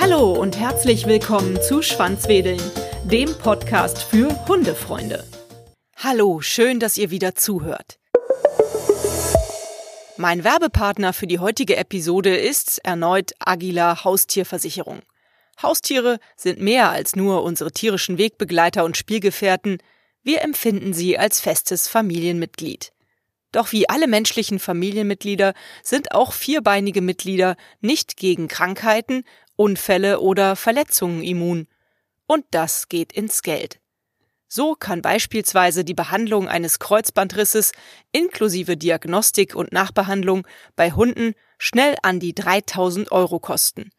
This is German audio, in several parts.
Hallo und herzlich willkommen zu Schwanzwedeln, dem Podcast für Hundefreunde. Hallo, schön, dass ihr wieder zuhört. Mein Werbepartner für die heutige Episode ist erneut Agila Haustierversicherung. Haustiere sind mehr als nur unsere tierischen Wegbegleiter und Spielgefährten, wir empfinden sie als festes Familienmitglied. Doch wie alle menschlichen Familienmitglieder sind auch vierbeinige Mitglieder nicht gegen Krankheiten, Unfälle oder Verletzungen immun. Und das geht ins Geld. So kann beispielsweise die Behandlung eines Kreuzbandrisses inklusive Diagnostik und Nachbehandlung bei Hunden schnell an die 3000 Euro kosten.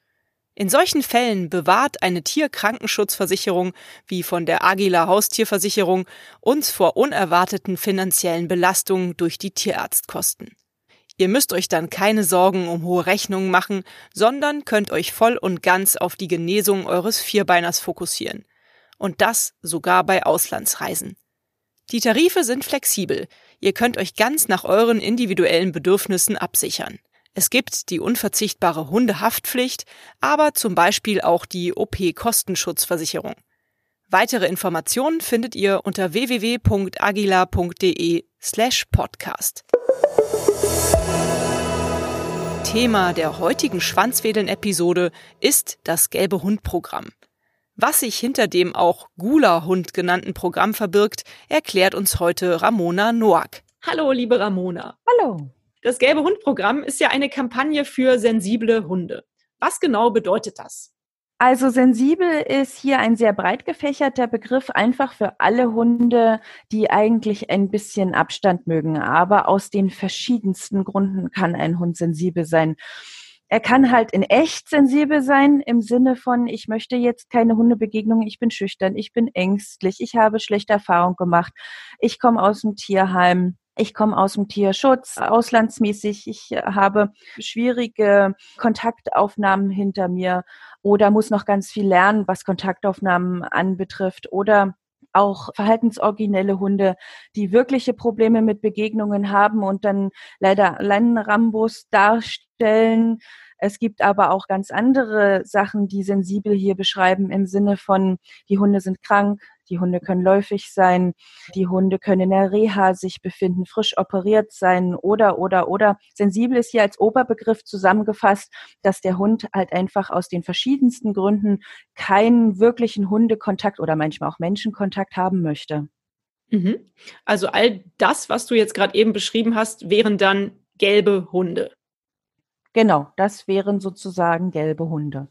In solchen Fällen bewahrt eine Tierkrankenschutzversicherung wie von der Agila Haustierversicherung uns vor unerwarteten finanziellen Belastungen durch die Tierarztkosten. Ihr müsst euch dann keine Sorgen um hohe Rechnungen machen, sondern könnt euch voll und ganz auf die Genesung eures Vierbeiners fokussieren. Und das sogar bei Auslandsreisen. Die Tarife sind flexibel. Ihr könnt euch ganz nach euren individuellen Bedürfnissen absichern. Es gibt die unverzichtbare Hundehaftpflicht, aber zum Beispiel auch die OP-Kostenschutzversicherung. Weitere Informationen findet ihr unter www.agila.de slash podcast. Thema der heutigen Schwanzwedeln-Episode ist das gelbe Hund-Programm. Was sich hinter dem auch Gula-Hund genannten Programm verbirgt, erklärt uns heute Ramona Noack. Hallo, liebe Ramona. Hallo. Das Gelbe Hund-Programm ist ja eine Kampagne für sensible Hunde. Was genau bedeutet das? Also sensibel ist hier ein sehr breit gefächerter Begriff, einfach für alle Hunde, die eigentlich ein bisschen Abstand mögen. Aber aus den verschiedensten Gründen kann ein Hund sensibel sein. Er kann halt in echt sensibel sein, im Sinne von, ich möchte jetzt keine Hundebegegnung, ich bin schüchtern, ich bin ängstlich, ich habe schlechte Erfahrungen gemacht, ich komme aus dem Tierheim, ich komme aus dem Tierschutz, auslandsmäßig. Ich äh, habe schwierige Kontaktaufnahmen hinter mir oder muss noch ganz viel lernen, was Kontaktaufnahmen anbetrifft oder auch verhaltensoriginelle Hunde, die wirkliche Probleme mit Begegnungen haben und dann leider Leinenrambos darstellen. Es gibt aber auch ganz andere Sachen, die sensibel hier beschreiben im Sinne von, die Hunde sind krank, die Hunde können läufig sein, die Hunde können in der Reha sich befinden, frisch operiert sein oder, oder, oder. Sensibel ist hier als Oberbegriff zusammengefasst, dass der Hund halt einfach aus den verschiedensten Gründen keinen wirklichen Hundekontakt oder manchmal auch Menschenkontakt haben möchte. Mhm. Also all das, was du jetzt gerade eben beschrieben hast, wären dann gelbe Hunde. Genau, das wären sozusagen gelbe Hunde.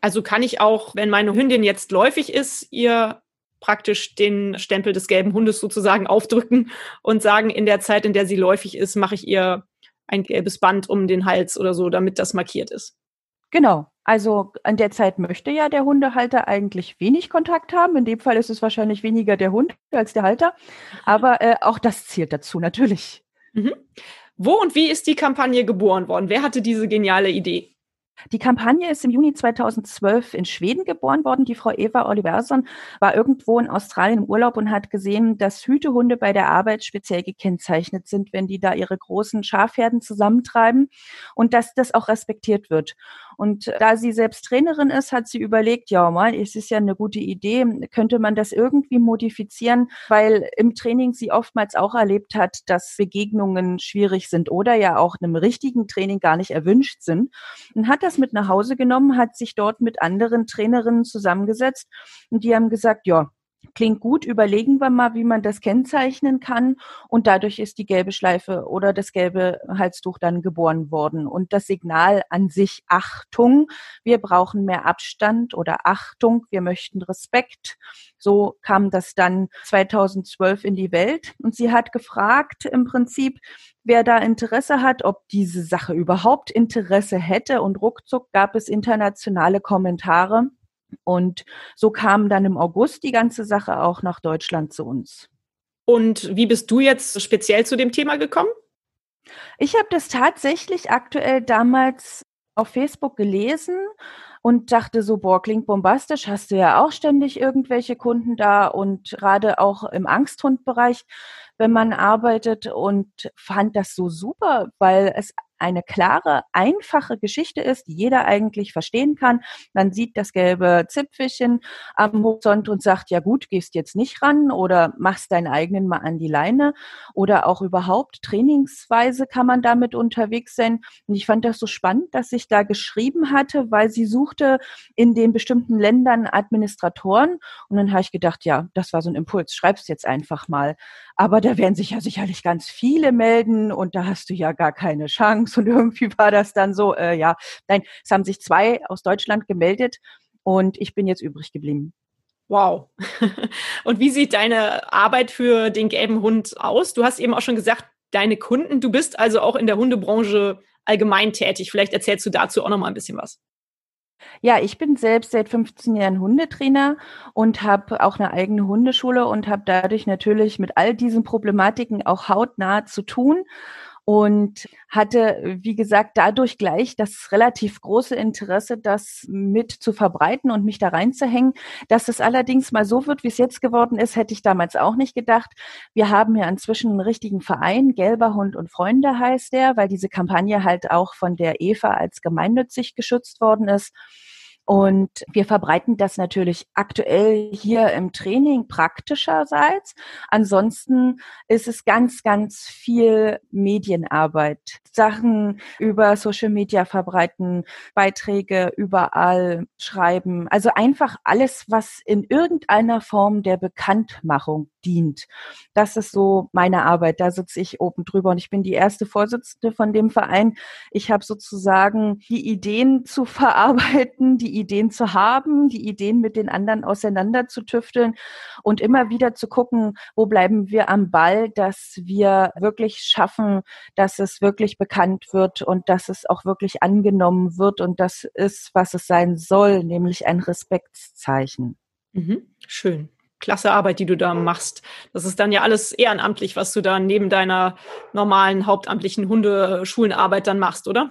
Also kann ich auch, wenn meine Hündin jetzt läufig ist, ihr praktisch den Stempel des gelben Hundes sozusagen aufdrücken und sagen, in der Zeit, in der sie läufig ist, mache ich ihr ein gelbes Band um den Hals oder so, damit das markiert ist. Genau. Also an der Zeit möchte ja der Hundehalter eigentlich wenig Kontakt haben. In dem Fall ist es wahrscheinlich weniger der Hund als der Halter. Aber äh, auch das zählt dazu, natürlich. Mhm. Wo und wie ist die Kampagne geboren worden? Wer hatte diese geniale Idee? Die Kampagne ist im Juni 2012 in Schweden geboren worden. Die Frau Eva Oliverson war irgendwo in Australien im Urlaub und hat gesehen, dass Hütehunde bei der Arbeit speziell gekennzeichnet sind, wenn die da ihre großen Schafherden zusammentreiben und dass das auch respektiert wird. Und da sie selbst Trainerin ist, hat sie überlegt, ja mal, es ist ja eine gute Idee, könnte man das irgendwie modifizieren, weil im Training sie oftmals auch erlebt hat, dass Begegnungen schwierig sind oder ja auch einem richtigen Training gar nicht erwünscht sind. Und hat das mit nach Hause genommen, hat sich dort mit anderen Trainerinnen zusammengesetzt und die haben gesagt, ja, Klingt gut, überlegen wir mal, wie man das kennzeichnen kann. Und dadurch ist die gelbe Schleife oder das gelbe Halstuch dann geboren worden. Und das Signal an sich Achtung, wir brauchen mehr Abstand oder Achtung, wir möchten Respekt. So kam das dann 2012 in die Welt. Und sie hat gefragt im Prinzip, wer da Interesse hat, ob diese Sache überhaupt Interesse hätte. Und ruckzuck gab es internationale Kommentare und so kam dann im August die ganze Sache auch nach Deutschland zu uns. Und wie bist du jetzt speziell zu dem Thema gekommen? Ich habe das tatsächlich aktuell damals auf Facebook gelesen und dachte so, boah, klingt bombastisch, hast du ja auch ständig irgendwelche Kunden da und gerade auch im Angsthundbereich wenn man arbeitet und fand das so super, weil es eine klare, einfache Geschichte ist, die jeder eigentlich verstehen kann. Man sieht das gelbe Zipfelchen am Horizont und sagt, ja gut, gehst jetzt nicht ran oder machst deinen eigenen mal an die Leine oder auch überhaupt trainingsweise kann man damit unterwegs sein. Und ich fand das so spannend, dass ich da geschrieben hatte, weil sie suchte in den bestimmten Ländern Administratoren und dann habe ich gedacht, ja, das war so ein Impuls, schreib's jetzt einfach mal. Aber da werden sich ja sicherlich ganz viele melden und da hast du ja gar keine Chance. Und irgendwie war das dann so, äh, ja, nein, es haben sich zwei aus Deutschland gemeldet und ich bin jetzt übrig geblieben. Wow. Und wie sieht deine Arbeit für den gelben Hund aus? Du hast eben auch schon gesagt, deine Kunden, du bist also auch in der Hundebranche allgemein tätig. Vielleicht erzählst du dazu auch noch mal ein bisschen was. Ja, ich bin selbst seit 15 Jahren Hundetrainer und habe auch eine eigene Hundeschule und habe dadurch natürlich mit all diesen Problematiken auch hautnah zu tun und hatte, wie gesagt, dadurch gleich das relativ große Interesse, das mit zu verbreiten und mich da reinzuhängen. Dass es allerdings mal so wird, wie es jetzt geworden ist, hätte ich damals auch nicht gedacht. Wir haben ja inzwischen einen richtigen Verein, Gelber Hund und Freunde heißt der, weil diese Kampagne halt auch von der EVA als gemeinnützig geschützt worden ist. Und wir verbreiten das natürlich aktuell hier im Training praktischerseits. Ansonsten ist es ganz, ganz viel Medienarbeit. Sachen über Social Media verbreiten, Beiträge überall schreiben. Also einfach alles, was in irgendeiner Form der Bekanntmachung dient. Das ist so meine Arbeit. Da sitze ich oben drüber und ich bin die erste Vorsitzende von dem Verein. Ich habe sozusagen die Ideen zu verarbeiten, die Ideen zu haben, die Ideen mit den anderen auseinander zu tüfteln und immer wieder zu gucken, wo bleiben wir am Ball, dass wir wirklich schaffen, dass es wirklich bekannt wird und dass es auch wirklich angenommen wird und das ist, was es sein soll, nämlich ein Respektszeichen. Mhm. Schön klasse Arbeit, die du da machst. Das ist dann ja alles ehrenamtlich, was du da neben deiner normalen hauptamtlichen Hundeschulenarbeit dann machst, oder?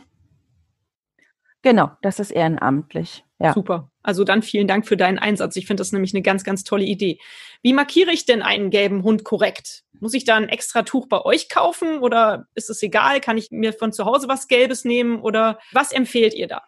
Genau, das ist ehrenamtlich. Ja. Super. Also dann vielen Dank für deinen Einsatz. Ich finde das nämlich eine ganz, ganz tolle Idee. Wie markiere ich denn einen gelben Hund korrekt? Muss ich da ein extra Tuch bei euch kaufen oder ist es egal? Kann ich mir von zu Hause was Gelbes nehmen oder was empfehlt ihr da?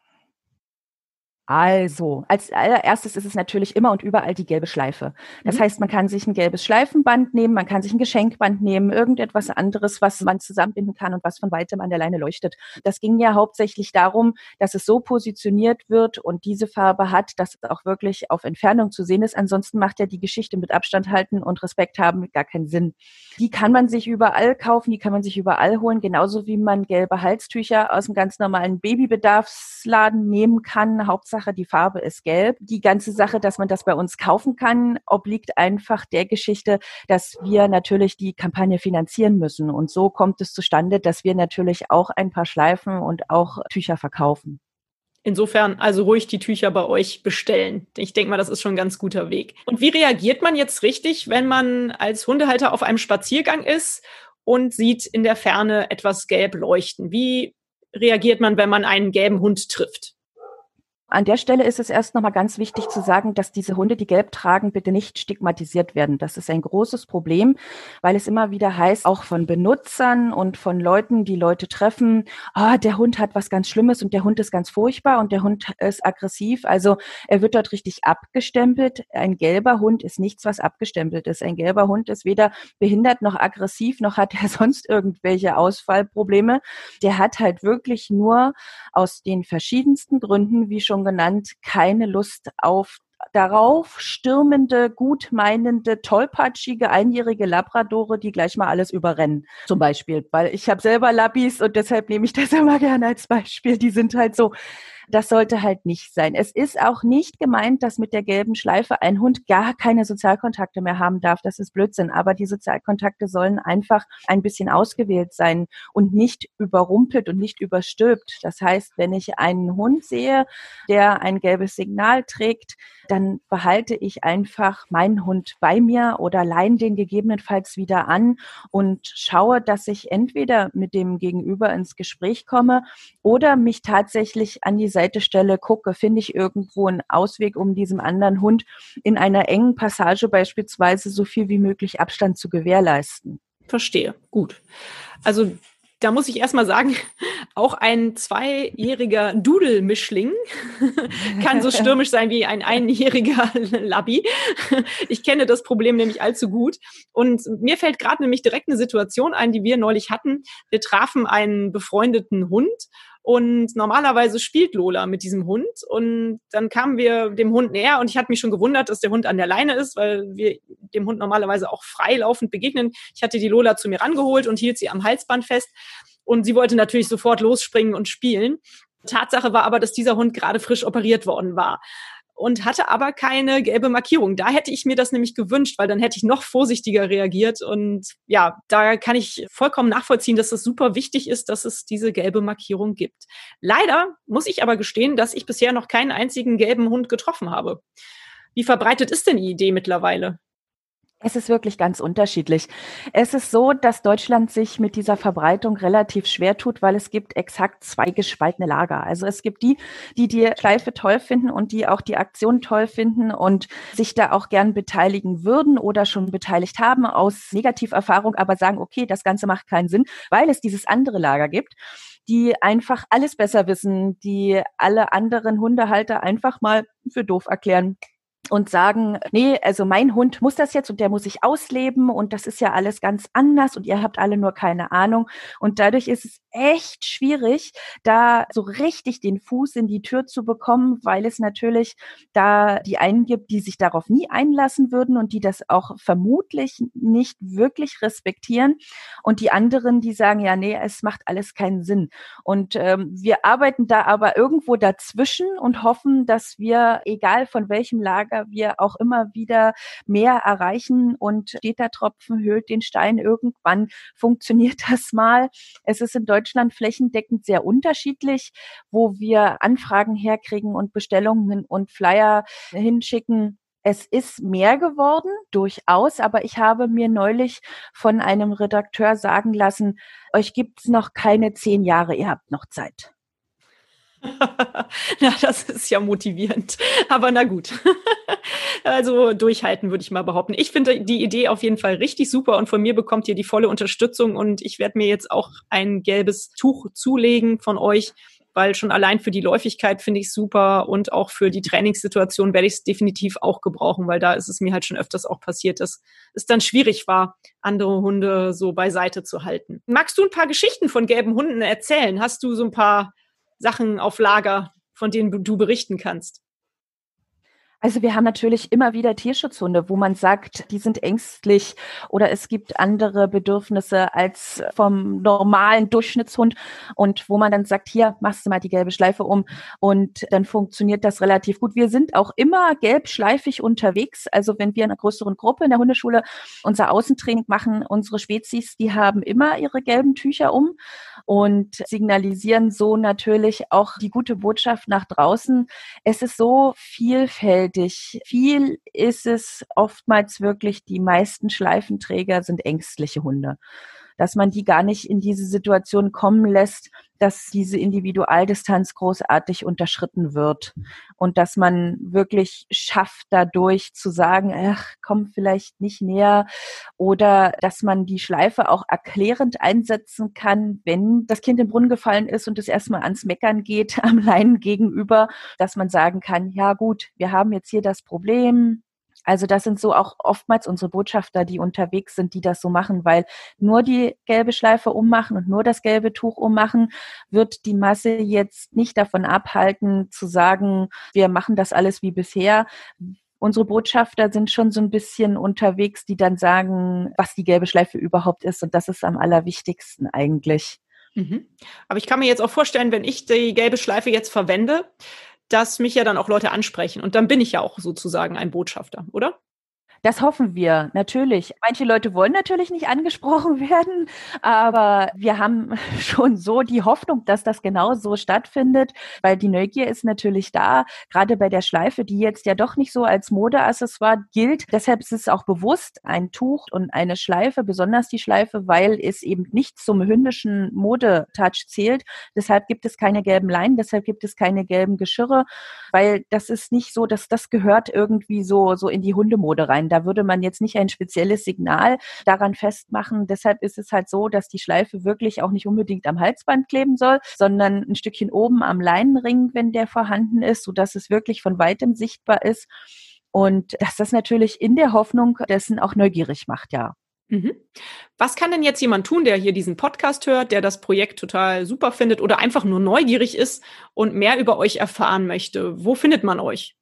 Also, als allererstes ist es natürlich immer und überall die gelbe Schleife. Das mhm. heißt, man kann sich ein gelbes Schleifenband nehmen, man kann sich ein Geschenkband nehmen, irgendetwas anderes, was man zusammenbinden kann und was von weitem an der Leine leuchtet. Das ging ja hauptsächlich darum, dass es so positioniert wird und diese Farbe hat, dass es auch wirklich auf Entfernung zu sehen ist. Ansonsten macht ja die Geschichte mit Abstand halten und Respekt haben gar keinen Sinn. Die kann man sich überall kaufen, die kann man sich überall holen, genauso wie man gelbe Halstücher aus dem ganz normalen Babybedarfsladen nehmen kann. Hauptsache Sache, die Farbe ist gelb. Die ganze Sache, dass man das bei uns kaufen kann, obliegt einfach der Geschichte, dass wir natürlich die Kampagne finanzieren müssen. Und so kommt es zustande, dass wir natürlich auch ein paar Schleifen und auch Tücher verkaufen. Insofern also ruhig die Tücher bei euch bestellen. Ich denke mal, das ist schon ein ganz guter Weg. Und wie reagiert man jetzt richtig, wenn man als Hundehalter auf einem Spaziergang ist und sieht in der Ferne etwas gelb leuchten? Wie reagiert man, wenn man einen gelben Hund trifft? An der Stelle ist es erst nochmal ganz wichtig zu sagen, dass diese Hunde, die gelb tragen, bitte nicht stigmatisiert werden. Das ist ein großes Problem, weil es immer wieder heißt, auch von Benutzern und von Leuten, die Leute treffen, ah, oh, der Hund hat was ganz Schlimmes und der Hund ist ganz furchtbar und der Hund ist aggressiv. Also er wird dort richtig abgestempelt. Ein gelber Hund ist nichts, was abgestempelt ist. Ein gelber Hund ist weder behindert noch aggressiv, noch hat er sonst irgendwelche Ausfallprobleme. Der hat halt wirklich nur aus den verschiedensten Gründen, wie schon schon genannt, keine Lust auf darauf stürmende, gutmeinende, tollpatschige, einjährige Labradore, die gleich mal alles überrennen, zum Beispiel. Weil ich habe selber Labis und deshalb nehme ich das immer gerne als Beispiel. Die sind halt so das sollte halt nicht sein. Es ist auch nicht gemeint, dass mit der gelben Schleife ein Hund gar keine Sozialkontakte mehr haben darf. Das ist Blödsinn. Aber die Sozialkontakte sollen einfach ein bisschen ausgewählt sein und nicht überrumpelt und nicht überstülpt. Das heißt, wenn ich einen Hund sehe, der ein gelbes Signal trägt, dann behalte ich einfach meinen Hund bei mir oder leihen den gegebenenfalls wieder an und schaue, dass ich entweder mit dem Gegenüber ins Gespräch komme oder mich tatsächlich an die Seite stelle, gucke, finde ich irgendwo einen Ausweg, um diesem anderen Hund in einer engen Passage beispielsweise so viel wie möglich Abstand zu gewährleisten. Verstehe. Gut. Also da muss ich erstmal sagen, auch ein zweijähriger Dudelmischling kann so stürmisch sein wie ein einjähriger Labby. Ich kenne das Problem nämlich allzu gut. Und mir fällt gerade nämlich direkt eine Situation ein, die wir neulich hatten. Wir trafen einen befreundeten Hund und normalerweise spielt Lola mit diesem Hund. Und dann kamen wir dem Hund näher und ich hatte mich schon gewundert, dass der Hund an der Leine ist, weil wir dem Hund normalerweise auch freilaufend begegnen. Ich hatte die Lola zu mir rangeholt und hielt sie am Halsband fest. Und sie wollte natürlich sofort losspringen und spielen. Tatsache war aber, dass dieser Hund gerade frisch operiert worden war und hatte aber keine gelbe Markierung. Da hätte ich mir das nämlich gewünscht, weil dann hätte ich noch vorsichtiger reagiert. Und ja, da kann ich vollkommen nachvollziehen, dass es super wichtig ist, dass es diese gelbe Markierung gibt. Leider muss ich aber gestehen, dass ich bisher noch keinen einzigen gelben Hund getroffen habe. Wie verbreitet ist denn die Idee mittlerweile? Es ist wirklich ganz unterschiedlich. Es ist so, dass Deutschland sich mit dieser Verbreitung relativ schwer tut, weil es gibt exakt zwei gespaltene Lager. Also es gibt die, die die Schleife toll finden und die auch die Aktion toll finden und sich da auch gern beteiligen würden oder schon beteiligt haben aus Negativerfahrung, aber sagen, okay, das Ganze macht keinen Sinn, weil es dieses andere Lager gibt die einfach alles besser wissen, die alle anderen Hundehalter einfach mal für doof erklären und sagen, nee, also mein Hund muss das jetzt und der muss sich ausleben und das ist ja alles ganz anders und ihr habt alle nur keine Ahnung. Und dadurch ist es echt schwierig, da so richtig den Fuß in die Tür zu bekommen, weil es natürlich da die einen gibt, die sich darauf nie einlassen würden und die das auch vermutlich nicht wirklich respektieren und die anderen, die sagen, ja, nee, es macht alles keinen Sinn. Und ähm, wir arbeiten da aber irgendwo dazwischen und hoffen, dass wir, egal von welchem Lager wir auch immer wieder mehr erreichen und steht der Tropfen höhlt den Stein. Irgendwann funktioniert das mal. Es ist in Deutschland flächendeckend sehr unterschiedlich, wo wir Anfragen herkriegen und Bestellungen und Flyer hinschicken. Es ist mehr geworden, durchaus, aber ich habe mir neulich von einem Redakteur sagen lassen, euch gibt's noch keine zehn Jahre, ihr habt noch Zeit. na, das ist ja motivierend. Aber na gut. also durchhalten, würde ich mal behaupten. Ich finde die Idee auf jeden Fall richtig super und von mir bekommt ihr die volle Unterstützung und ich werde mir jetzt auch ein gelbes Tuch zulegen von euch, weil schon allein für die Läufigkeit finde ich super und auch für die Trainingssituation werde ich es definitiv auch gebrauchen, weil da ist es mir halt schon öfters auch passiert, dass es dann schwierig war, andere Hunde so beiseite zu halten. Magst du ein paar Geschichten von gelben Hunden erzählen? Hast du so ein paar Sachen auf Lager, von denen du berichten kannst? Also wir haben natürlich immer wieder Tierschutzhunde, wo man sagt, die sind ängstlich oder es gibt andere Bedürfnisse als vom normalen Durchschnittshund und wo man dann sagt, hier machst du mal die gelbe Schleife um und dann funktioniert das relativ gut. Wir sind auch immer gelbschleifig unterwegs. Also wenn wir in einer größeren Gruppe in der Hundeschule unser Außentraining machen, unsere Spezies, die haben immer ihre gelben Tücher um und signalisieren so natürlich auch die gute Botschaft nach draußen. Es ist so vielfältig vielfältig. Viel ist es oftmals wirklich, die meisten Schleifenträger sind ängstliche Hunde. Dass man die gar nicht in diese Situation kommen lässt, dass diese Individualdistanz großartig unterschritten wird. Und dass man wirklich schafft, dadurch zu sagen, ach, komm vielleicht nicht näher. Oder dass man die Schleife auch erklärend einsetzen kann, wenn das Kind im Brunnen gefallen ist und es erstmal ans Meckern geht am Leinen gegenüber, dass man sagen kann, ja gut, wir haben jetzt hier das Problem, also das sind so auch oftmals unsere Botschafter, die unterwegs sind, die das so machen, weil nur die gelbe Schleife ummachen und nur das gelbe Tuch ummachen, wird die Masse jetzt nicht davon abhalten zu sagen, wir machen das alles wie bisher. Unsere Botschafter sind schon so ein bisschen unterwegs, die dann sagen, was die gelbe Schleife überhaupt ist. Und das ist am allerwichtigsten eigentlich. Mhm. Aber ich kann mir jetzt auch vorstellen, wenn ich die gelbe Schleife jetzt verwende, dass mich ja dann auch Leute ansprechen. Und dann bin ich ja auch sozusagen ein Botschafter, oder? Das hoffen wir, natürlich. Manche Leute wollen natürlich nicht angesprochen werden, aber wir haben schon so die Hoffnung, dass das genau so stattfindet, weil die Neugier ist natürlich da, gerade bei der Schleife, die jetzt ja doch nicht so als Modeaccessoire gilt. Deshalb ist es auch bewusst ein Tuch und eine Schleife, besonders die Schleife, weil es eben nicht zum hündischen Modetouch zählt. Deshalb gibt es keine gelben Leinen, deshalb gibt es keine gelben Geschirre, weil das ist nicht so, dass das gehört irgendwie so, so in die Hundemode rein Da würde man jetzt nicht ein spezielles Signal daran festmachen. Deshalb ist es halt so, dass die Schleife wirklich auch nicht unbedingt am Halsband kleben soll, sondern ein Stückchen oben am Leinenring, wenn der vorhanden ist, sodass es wirklich von weitem sichtbar ist. Und dass das natürlich in der Hoffnung dessen auch neugierig macht, ja. Mhm. Was kann denn jetzt jemand tun, der hier diesen Podcast hört, der das Projekt total super findet oder einfach nur neugierig ist und mehr über euch erfahren möchte? Wo findet man euch?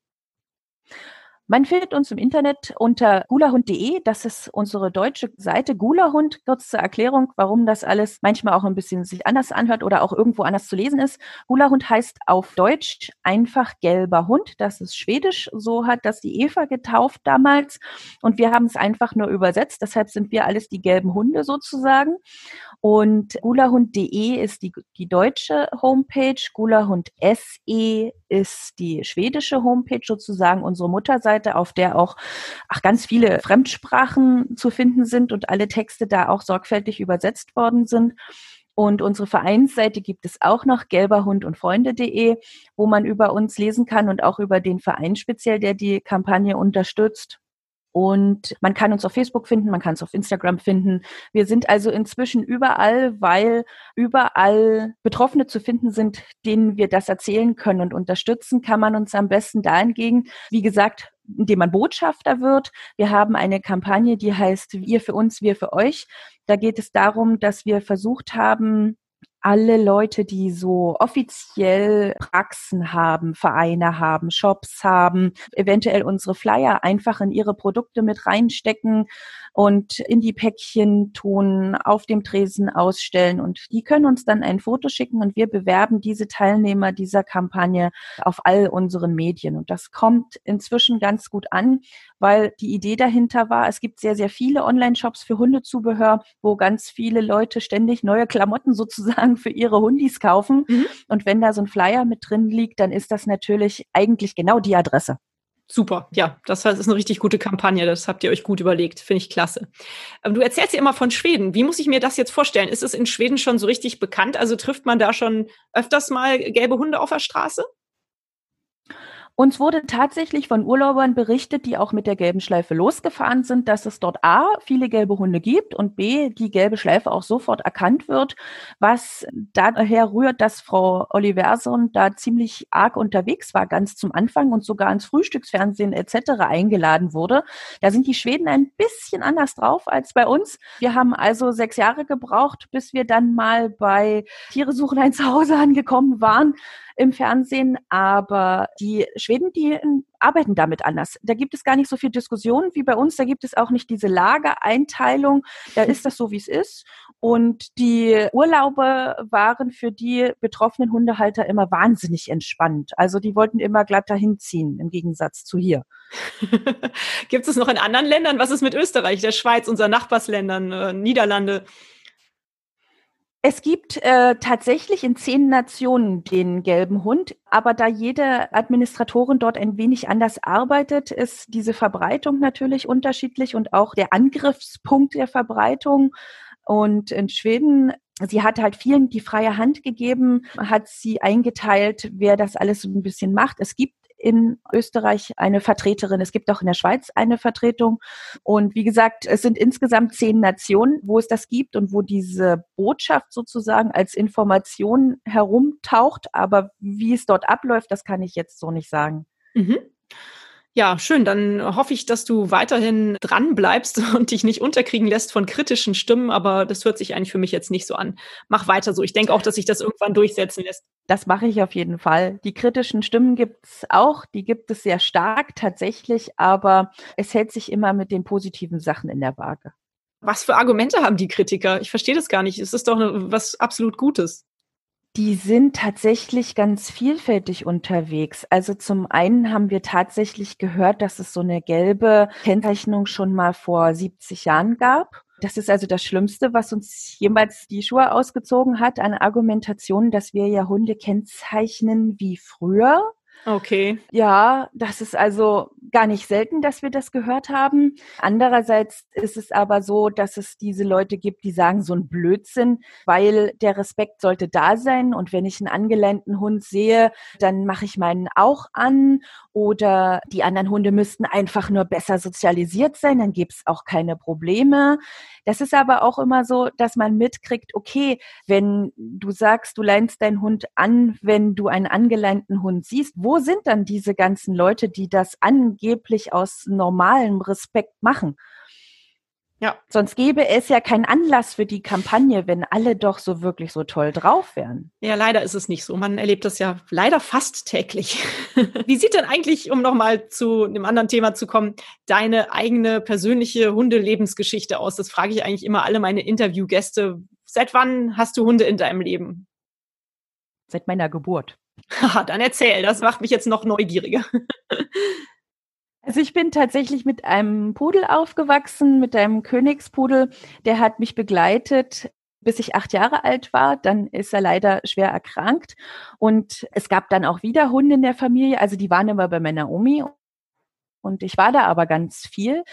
Man findet uns im Internet unter gulahund.de. Das ist unsere deutsche Seite. Gulahund, kurz zur Erklärung, warum das alles manchmal auch ein bisschen sich anders anhört oder auch irgendwo anders zu lesen ist. Gulahund heißt auf Deutsch einfach gelber Hund. Das ist schwedisch. So hat das die Eva getauft damals. Und wir haben es einfach nur übersetzt. Deshalb sind wir alles die gelben Hunde sozusagen. Und gulahund.de ist die, die deutsche Homepage. Gulahund SE ist die schwedische Homepage sozusagen, unsere Mutterseite, auf der auch ach, ganz viele Fremdsprachen zu finden sind und alle Texte da auch sorgfältig übersetzt worden sind. Und unsere Vereinsseite gibt es auch noch, gelberhund und Freunde.de, wo man über uns lesen kann und auch über den Verein speziell, der die Kampagne unterstützt. Und man kann uns auf Facebook finden, man kann es auf Instagram finden. Wir sind also inzwischen überall, weil überall Betroffene zu finden sind, denen wir das erzählen können und unterstützen kann man uns am besten dahingegen, wie gesagt, indem man Botschafter wird. Wir haben eine Kampagne, die heißt Wir für uns, wir für euch. Da geht es darum, dass wir versucht haben, alle Leute, die so offiziell Praxen haben, Vereine haben, Shops haben, eventuell unsere Flyer einfach in ihre Produkte mit reinstecken und in die Päckchen tun, auf dem Tresen ausstellen. Und die können uns dann ein Foto schicken und wir bewerben diese Teilnehmer dieser Kampagne auf all unseren Medien. Und das kommt inzwischen ganz gut an, weil die Idee dahinter war, es gibt sehr, sehr viele Online-Shops für Hundezubehör, wo ganz viele Leute ständig neue Klamotten sozusagen für ihre Hundis kaufen mhm. und wenn da so ein Flyer mit drin liegt, dann ist das natürlich eigentlich genau die Adresse. Super, ja, das ist eine richtig gute Kampagne. Das habt ihr euch gut überlegt. Finde ich klasse. Ähm, du erzählst ja immer von Schweden. Wie muss ich mir das jetzt vorstellen? Ist es in Schweden schon so richtig bekannt? Also trifft man da schon öfters mal gelbe Hunde auf der Straße? Uns wurde tatsächlich von Urlaubern berichtet, die auch mit der gelben Schleife losgefahren sind, dass es dort A, viele gelbe Hunde gibt und B, die gelbe Schleife auch sofort erkannt wird, was daher rührt, dass Frau Oliverson da ziemlich arg unterwegs war, ganz zum Anfang und sogar ins Frühstücksfernsehen etc. eingeladen wurde. Da sind die Schweden ein bisschen anders drauf als bei uns. Wir haben also sechs Jahre gebraucht, bis wir dann mal bei Tiere suchen ein Zuhause angekommen waren im Fernsehen, aber die Schweden, die ähm, arbeiten damit anders. Da gibt es gar nicht so viel Diskussion wie bei uns. Da gibt es auch nicht diese Lagereinteilung. Da ist das so, wie es ist. Und die Urlaube waren für die betroffenen Hundehalter immer wahnsinnig entspannt. Also die wollten immer glatt dahin ziehen, im Gegensatz zu hier. gibt es noch in anderen Ländern? Was ist mit Österreich, der Schweiz, unseren Nachbarsländern, äh, Niederlande? Es gibt äh, tatsächlich in zehn Nationen den gelben Hund, aber da jede Administratorin dort ein wenig anders arbeitet, ist diese Verbreitung natürlich unterschiedlich und auch der Angriffspunkt der Verbreitung. Und in Schweden sie hat halt vielen die freie Hand gegeben, hat sie eingeteilt, wer das alles so ein bisschen macht. Es gibt in Österreich eine Vertreterin. Es gibt auch in der Schweiz eine Vertretung. Und wie gesagt, es sind insgesamt zehn Nationen, wo es das gibt und wo diese Botschaft sozusagen als Information herumtaucht. Aber wie es dort abläuft, das kann ich jetzt so nicht sagen. Mhm. Ja, schön. Dann hoffe ich, dass du weiterhin dran bleibst und dich nicht unterkriegen lässt von kritischen Stimmen, aber das hört sich eigentlich für mich jetzt nicht so an. Mach weiter so. Ich denke auch, dass sich das irgendwann durchsetzen lässt. Das mache ich auf jeden Fall. Die kritischen Stimmen gibt es auch, die gibt es sehr stark tatsächlich, aber es hält sich immer mit den positiven Sachen in der Waage. Was für Argumente haben die Kritiker? Ich verstehe das gar nicht. Es ist doch was absolut Gutes. Die sind tatsächlich ganz vielfältig unterwegs. Also zum einen haben wir tatsächlich gehört, dass es so eine gelbe Kennzeichnung schon mal vor 70 Jahren gab. Das ist also das Schlimmste, was uns jemals die Schuhe ausgezogen hat an Argumentation, dass wir ja Hunde kennzeichnen wie früher. Okay. Ja, das ist also gar nicht selten, dass wir das gehört haben. Andererseits ist es aber so, dass es diese Leute gibt, die sagen so ein Blödsinn, weil der Respekt sollte da sein und wenn ich einen angeleinten Hund sehe, dann mache ich meinen auch an oder die anderen Hunde müssten einfach nur besser sozialisiert sein, dann gäbe es auch keine Probleme. Das ist aber auch immer so, dass man mitkriegt, okay, wenn du sagst, du leinst deinen Hund an, wenn du einen angeleinten Hund siehst, wo sind dann diese ganzen Leute, die das angeblich aus normalem Respekt machen? Ja. Sonst gäbe es ja keinen Anlass für die Kampagne, wenn alle doch so wirklich so toll drauf wären. Ja, leider ist es nicht so. Man erlebt das ja leider fast täglich. Wie sieht denn eigentlich, um nochmal zu einem anderen Thema zu kommen, deine eigene persönliche Hundelebensgeschichte aus? Das frage ich eigentlich immer alle meine Interviewgäste. Seit wann hast du Hunde in deinem Leben? Seit meiner Geburt. Haha, dann erzähl, das macht mich jetzt noch neugieriger. Also ich bin tatsächlich mit einem Pudel aufgewachsen, mit einem Königspudel. Der hat mich begleitet, bis ich acht Jahre alt war. Dann ist er leider schwer erkrankt. Und es gab dann auch wieder Hunde in der Familie. Also die waren immer bei meiner Omi. Und ich war da aber ganz viel.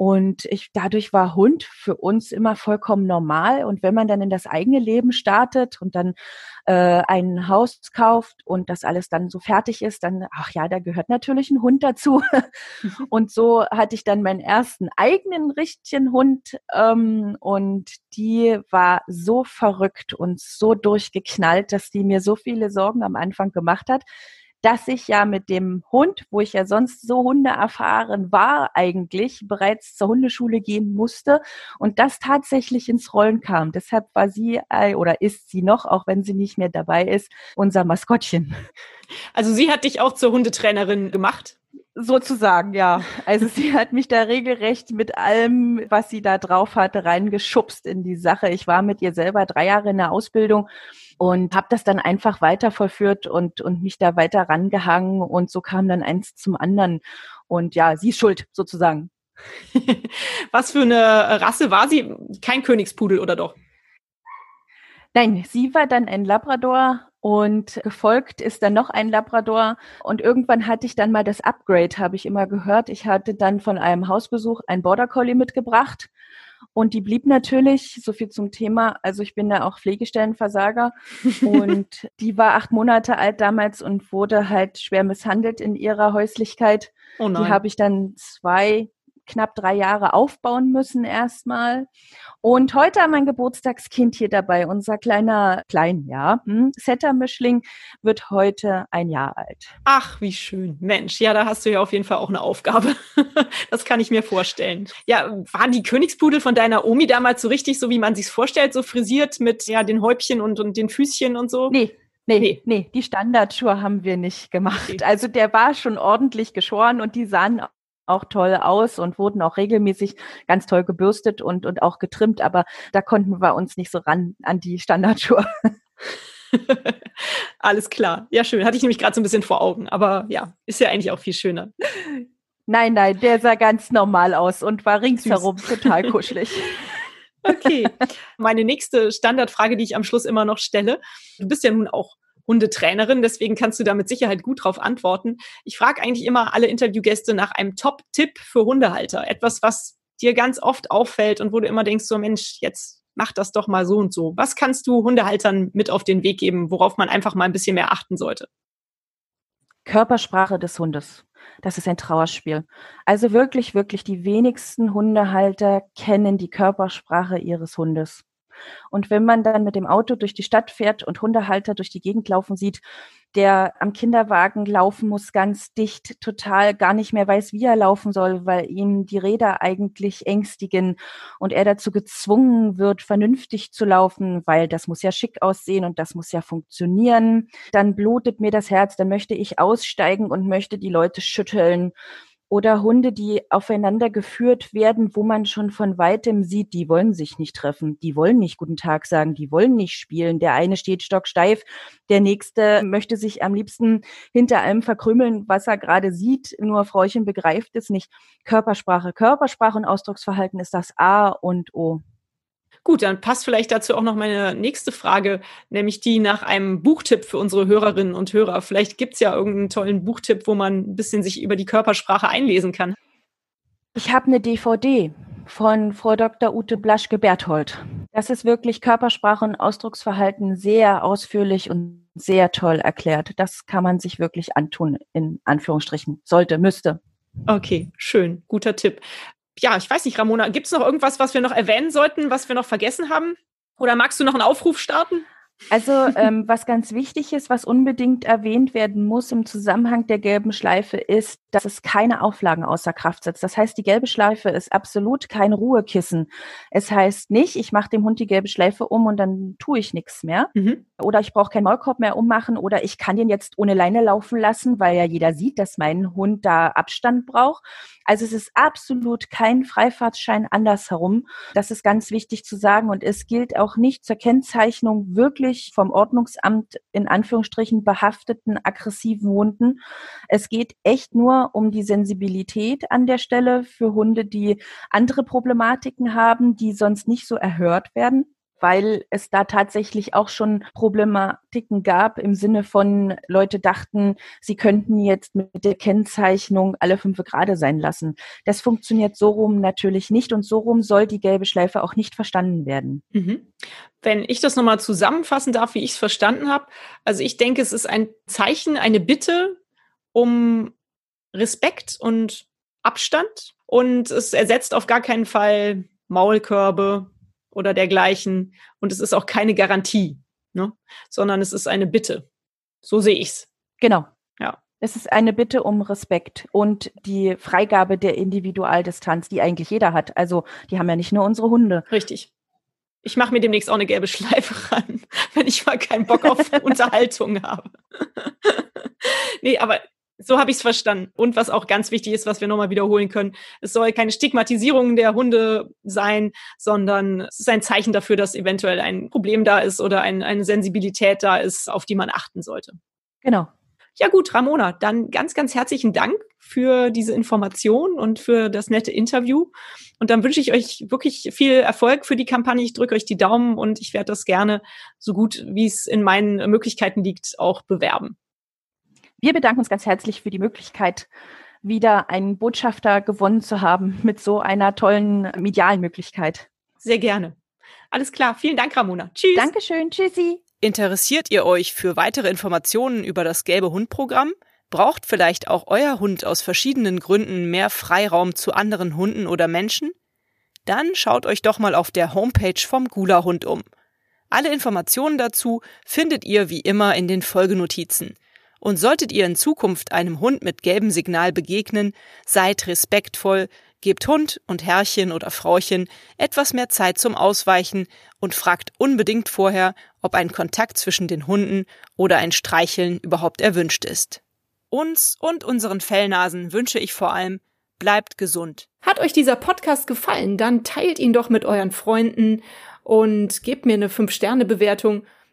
Und ich, dadurch war Hund für uns immer vollkommen normal. Und wenn man dann in das eigene Leben startet und dann äh, ein Haus kauft und das alles dann so fertig ist, dann, ach ja, da gehört natürlich ein Hund dazu. und so hatte ich dann meinen ersten eigenen richtigen Hund. Ähm, und die war so verrückt und so durchgeknallt, dass die mir so viele Sorgen am Anfang gemacht hat dass ich ja mit dem Hund, wo ich ja sonst so hundeerfahren war, eigentlich bereits zur Hundeschule gehen musste und das tatsächlich ins Rollen kam. Deshalb war sie äh, oder ist sie noch, auch wenn sie nicht mehr dabei ist, unser Maskottchen. Also sie hat dich auch zur Hundetrainerin gemacht? Sozusagen, ja. Also sie hat mich da regelrecht mit allem, was sie da drauf hatte, reingeschubst in die Sache. Ich war mit ihr selber drei Jahre in der Ausbildung und habe das dann einfach weiter vollführt und, und mich da weiter rangehangen und so kam dann eins zum anderen. Und ja, sie ist schuld sozusagen. Was für eine Rasse war sie? Kein Königspudel oder doch? Nein, sie war dann ein Labrador und gefolgt ist dann noch ein Labrador. Und irgendwann hatte ich dann mal das Upgrade, habe ich immer gehört. Ich hatte dann von einem Hausbesuch ein Border Collie mitgebracht. Und die blieb natürlich, so viel zum Thema, also ich bin da auch Pflegestellenversager und die war acht Monate alt damals und wurde halt schwer misshandelt in ihrer Häuslichkeit. Oh nein. Die habe ich dann zwei, knapp drei Jahre aufbauen müssen erstmal. Und heute haben wir ein Geburtstagskind hier dabei. Unser kleiner, klein, ja, hm, Setter-Mischling wird heute ein Jahr alt. Ach, wie schön. Mensch, ja, da hast du ja auf jeden Fall auch eine Aufgabe. das kann ich mir vorstellen. Ja, waren die Königspudel von deiner Omi damals so richtig, so wie man sich's vorstellt, so frisiert mit ja den Häubchen und, und den Füßchen und so? Nee, Nee, nee, nee, die Standardschuhe haben wir nicht gemacht. Okay. Also der war schon ordentlich geschoren und die sahen auch toll aus und wurden auch regelmäßig ganz toll gebürstet und, und auch getrimmt, aber da konnten wir uns nicht so ran an die Standardschuhe. Alles klar. Ja, schön. Hatte ich nämlich gerade so ein bisschen vor Augen, aber ja, ist ja eigentlich auch viel schöner. Nein, nein, der sah ganz normal aus und war ringsherum Süß. total kuschelig. Okay. Meine nächste Standardfrage, die ich am Schluss immer noch stelle. Du bist ja nun auch Hundetrainerin, deswegen kannst du da mit Sicherheit gut drauf antworten. Ich frage eigentlich immer alle Interviewgäste nach einem Top-Tipp für Hundehalter. Etwas, was dir ganz oft auffällt und wo du immer denkst, so Mensch, jetzt mach das doch mal so und so. Was kannst du Hundehaltern mit auf den Weg geben, worauf man einfach mal ein bisschen mehr achten sollte? Körpersprache des Hundes. Das ist ein Trauerspiel. Also wirklich, wirklich, die wenigsten Hundehalter kennen die Körpersprache ihres Hundes. Und wenn man dann mit dem Auto durch die Stadt fährt und Hundehalter durch die Gegend laufen sieht, der am Kinderwagen laufen muss, ganz dicht, total gar nicht mehr weiß, wie er laufen soll, weil ihm die Räder eigentlich ängstigen und er dazu gezwungen wird, vernünftig zu laufen, weil das muss ja schick aussehen und das muss ja funktionieren. Dann blutet mir das Herz, dann möchte ich aussteigen und möchte die Leute schütteln oder Hunde, die aufeinander geführt werden, wo man schon von weitem sieht, die wollen sich nicht treffen, die wollen nicht guten Tag sagen, die wollen nicht spielen. Der eine steht stocksteif, der nächste möchte sich am liebsten hinter allem verkrümeln, was er gerade sieht, nur Frauchen begreift es nicht. Körpersprache, Körpersprache und Ausdrucksverhalten ist das A und O. Gut, dann passt vielleicht dazu auch noch meine nächste Frage, nämlich die nach einem Buchtipp für unsere Hörerinnen und Hörer. Vielleicht gibt es ja irgendeinen tollen Buchtipp, wo man ein bisschen sich über die Körpersprache einlesen kann. Ich habe eine DVD von Frau Dr. Ute Blaschke-Berthold. Das ist wirklich Körpersprache und Ausdrucksverhalten sehr ausführlich und sehr toll erklärt. Das kann man sich wirklich antun, in Anführungsstrichen. Sollte, müsste. Okay, schön, guter Tipp. Ja, ich weiß nicht, Ramona, gibt es noch irgendwas, was wir noch erwähnen sollten, was wir noch vergessen haben? Oder magst du noch einen Aufruf starten? Also ähm, was ganz wichtig ist, was unbedingt erwähnt werden muss im Zusammenhang der gelben Schleife, ist, dass es keine Auflagen außer Kraft setzt. Das heißt, die gelbe Schleife ist absolut kein Ruhekissen. Es heißt nicht, ich mache dem Hund die gelbe Schleife um und dann tue ich nichts mehr. Mhm. Oder ich brauche keinen Maulkorb mehr ummachen oder ich kann den jetzt ohne Leine laufen lassen, weil ja jeder sieht, dass mein Hund da Abstand braucht. Also es ist absolut kein Freifahrtschein andersherum. Das ist ganz wichtig zu sagen. Und es gilt auch nicht zur Kennzeichnung wirklich vom Ordnungsamt in Anführungsstrichen behafteten aggressiven Hunden. Es geht echt nur um die Sensibilität an der Stelle für Hunde, die andere Problematiken haben, die sonst nicht so erhört werden weil es da tatsächlich auch schon Problematiken gab im Sinne von Leute dachten, sie könnten jetzt mit der Kennzeichnung alle fünf Grade sein lassen. Das funktioniert so rum natürlich nicht und so rum soll die gelbe Schleife auch nicht verstanden werden. Mhm. Wenn ich das nochmal zusammenfassen darf, wie ich es verstanden habe, also ich denke, es ist ein Zeichen, eine Bitte um Respekt und Abstand und es ersetzt auf gar keinen Fall Maulkörbe, oder dergleichen. Und es ist auch keine Garantie, ne? sondern es ist eine Bitte. So sehe ich's. Genau. Ja. Es ist eine Bitte um Respekt und die Freigabe der Individualdistanz, die eigentlich jeder hat. Also die haben ja nicht nur unsere Hunde. Richtig. Ich mache mir demnächst auch eine gelbe Schleife ran, wenn ich mal keinen Bock auf Unterhaltung habe. nee, aber so habe ich es verstanden. Und was auch ganz wichtig ist, was wir nochmal wiederholen können, es soll keine Stigmatisierung der Hunde sein, sondern es ist ein Zeichen dafür, dass eventuell ein Problem da ist oder ein, eine Sensibilität da ist, auf die man achten sollte. Genau. Ja gut, Ramona, dann ganz, ganz herzlichen Dank für diese Information und für das nette Interview. Und dann wünsche ich euch wirklich viel Erfolg für die Kampagne. Ich drücke euch die Daumen und ich werde das gerne so gut, wie es in meinen Möglichkeiten liegt, auch bewerben. Wir bedanken uns ganz herzlich für die Möglichkeit, wieder einen Botschafter gewonnen zu haben mit so einer tollen medialen Möglichkeit. Sehr gerne. Alles klar. Vielen Dank, Ramona. Tschüss. Dankeschön. Tschüssi. Interessiert ihr euch für weitere Informationen über das Gelbe Hund-Programm? Braucht vielleicht auch euer Hund aus verschiedenen Gründen mehr Freiraum zu anderen Hunden oder Menschen? Dann schaut euch doch mal auf der Homepage vom Gula Hund um. Alle Informationen dazu findet ihr wie immer in den Folgenotizen. Und solltet ihr in Zukunft einem Hund mit gelbem Signal begegnen, seid respektvoll, gebt Hund und Herrchen oder Frauchen etwas mehr Zeit zum Ausweichen und fragt unbedingt vorher, ob ein Kontakt zwischen den Hunden oder ein Streicheln überhaupt erwünscht ist. Uns und unseren Fellnasen wünsche ich vor allem, bleibt gesund. Hat euch dieser Podcast gefallen, dann teilt ihn doch mit euren Freunden und gebt mir eine 5-Sterne-Bewertung